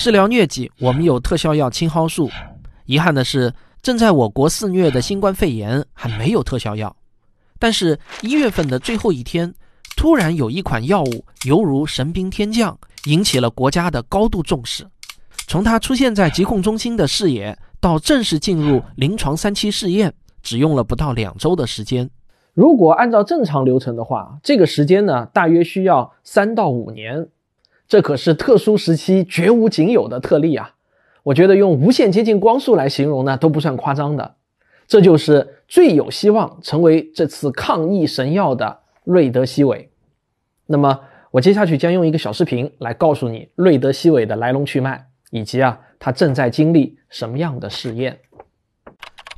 治疗疟疾，我们有特效药青蒿素。遗憾的是，正在我国肆虐的新冠肺炎还没有特效药。但是，一月份的最后一天，突然有一款药物犹如神兵天降，引起了国家的高度重视。从它出现在疾控中心的视野到正式进入临床三期试验，只用了不到两周的时间。如果按照正常流程的话，这个时间呢，大约需要三到五年。这可是特殊时期绝无仅有的特例啊！我觉得用无限接近光速来形容呢，都不算夸张的。这就是最有希望成为这次抗疫神药的瑞德西韦。那么，我接下去将用一个小视频来告诉你瑞德西韦的来龙去脉，以及啊，它正在经历什么样的试验。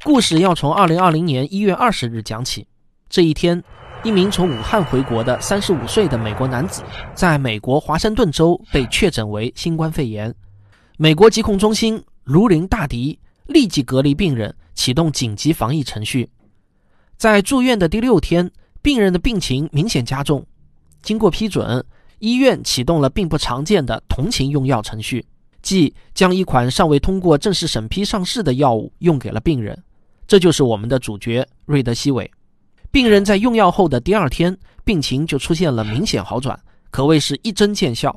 故事要从二零二零年一月二十日讲起。这一天。一名从武汉回国的三十五岁的美国男子，在美国华盛顿州被确诊为新冠肺炎。美国疾控中心如临大敌，立即隔离病人，启动紧急防疫程序。在住院的第六天，病人的病情明显加重。经过批准，医院启动了并不常见的同情用药程序，即将一款尚未通过正式审批上市的药物用给了病人。这就是我们的主角瑞德西韦。病人在用药后的第二天，病情就出现了明显好转，可谓是一针见效。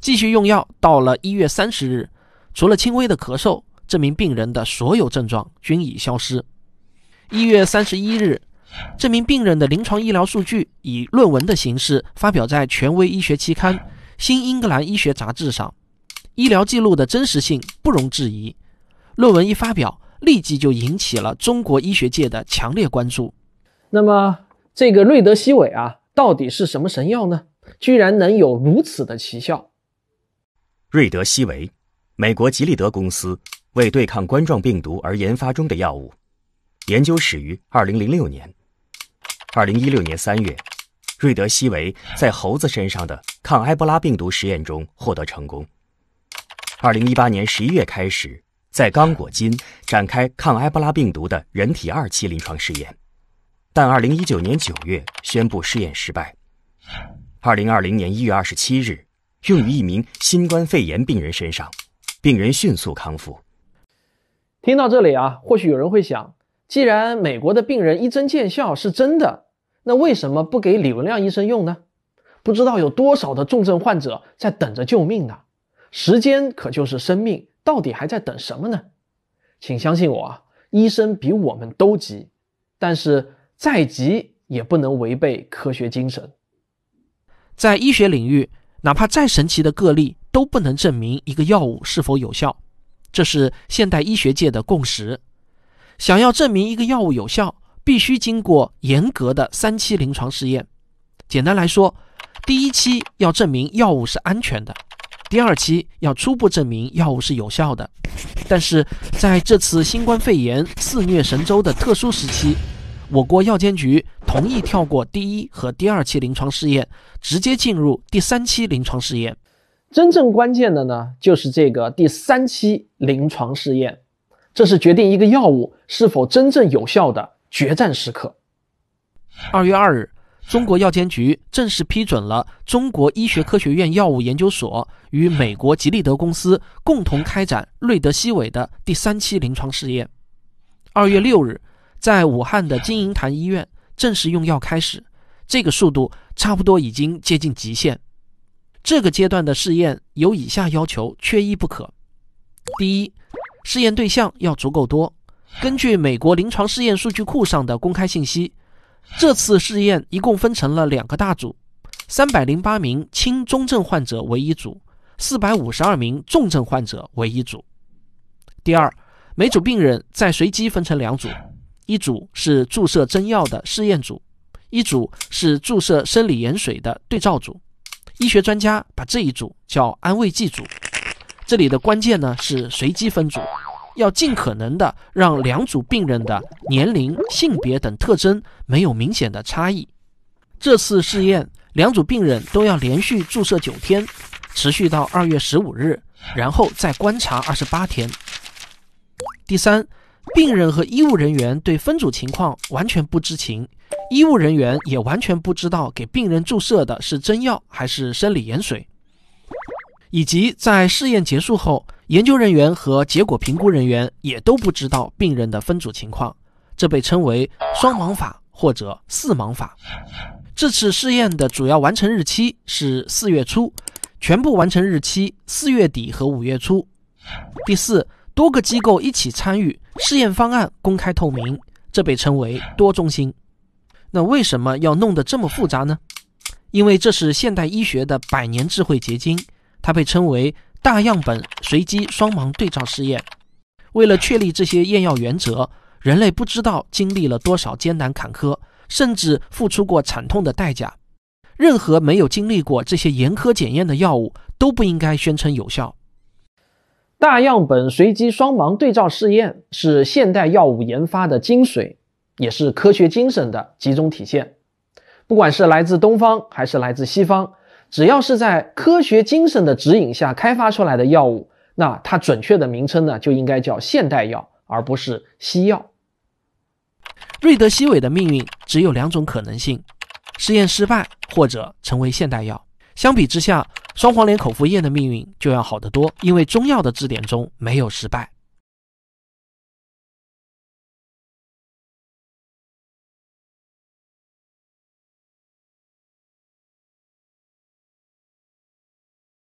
继续用药，到了一月三十日，除了轻微的咳嗽，这名病人的所有症状均已消失。一月三十一日，这名病人的临床医疗数据以论文的形式发表在权威医学期刊《新英格兰医学杂志》上，医疗记录的真实性不容置疑。论文一发表，立即就引起了中国医学界的强烈关注。那么，这个瑞德西韦啊，到底是什么神药呢？居然能有如此的奇效？瑞德西韦，美国吉利德公司为对抗冠状病毒而研发中的药物，研究始于二零零六年。二零一六年三月，瑞德西韦在猴子身上的抗埃博拉病毒实验中获得成功。二零一八年十一月开始，在刚果金展开抗埃博拉病毒的人体二期临床试验。但二零一九年九月宣布试验失败。二零二零年一月二十七日，用于一名新冠肺炎病人身上，病人迅速康复。听到这里啊，或许有人会想：既然美国的病人一针见效是真的，那为什么不给李文亮医生用呢？不知道有多少的重症患者在等着救命呢？时间可就是生命，到底还在等什么呢？请相信我啊，医生比我们都急，但是。再急也不能违背科学精神。在医学领域，哪怕再神奇的个例都不能证明一个药物是否有效，这是现代医学界的共识。想要证明一个药物有效，必须经过严格的三期临床试验。简单来说，第一期要证明药物是安全的，第二期要初步证明药物是有效的。但是在这次新冠肺炎肆虐神州的特殊时期，我国药监局同意跳过第一和第二期临床试验，直接进入第三期临床试验。真正关键的呢，就是这个第三期临床试验，这是决定一个药物是否真正有效的决战时刻。二月二日，中国药监局正式批准了中国医学科学院药物研究所与美国吉利德公司共同开展瑞德西韦的第三期临床试验。二月六日。在武汉的金银潭医院正式用药开始，这个速度差不多已经接近极限。这个阶段的试验有以下要求，缺一不可：第一，试验对象要足够多。根据美国临床试验数据库上的公开信息，这次试验一共分成了两个大组，三百零八名轻中症患者为一组，四百五十二名重症患者为一组。第二，每组病人再随机分成两组。一组是注射真药的试验组，一组是注射生理盐水的对照组。医学专家把这一组叫安慰剂组。这里的关键呢是随机分组，要尽可能的让两组病人的年龄、性别等特征没有明显的差异。这次试验，两组病人都要连续注射九天，持续到二月十五日，然后再观察二十八天。第三。病人和医务人员对分组情况完全不知情，医务人员也完全不知道给病人注射的是真药还是生理盐水。以及在试验结束后，研究人员和结果评估人员也都不知道病人的分组情况，这被称为双盲法或者四盲法。这次试验的主要完成日期是四月初，全部完成日期四月底和五月初。第四，多个机构一起参与，试验方案公开透明，这被称为多中心。那为什么要弄得这么复杂呢？因为这是现代医学的百年智慧结晶。它被称为大样本随机双盲对照试验。为了确立这些验药原则，人类不知道经历了多少艰难坎坷，甚至付出过惨痛的代价。任何没有经历过这些严苛检验的药物都不应该宣称有效。大样本随机双盲对照试验是现代药物研发的精髓，也是科学精神的集中体现。不管是来自东方还是来自西方。只要是在科学精神的指引下开发出来的药物，那它准确的名称呢就应该叫现代药，而不是西药。瑞德西韦的命运只有两种可能性：实验失败或者成为现代药。相比之下，双黄连口服液的命运就要好得多，因为中药的字典中没有失败。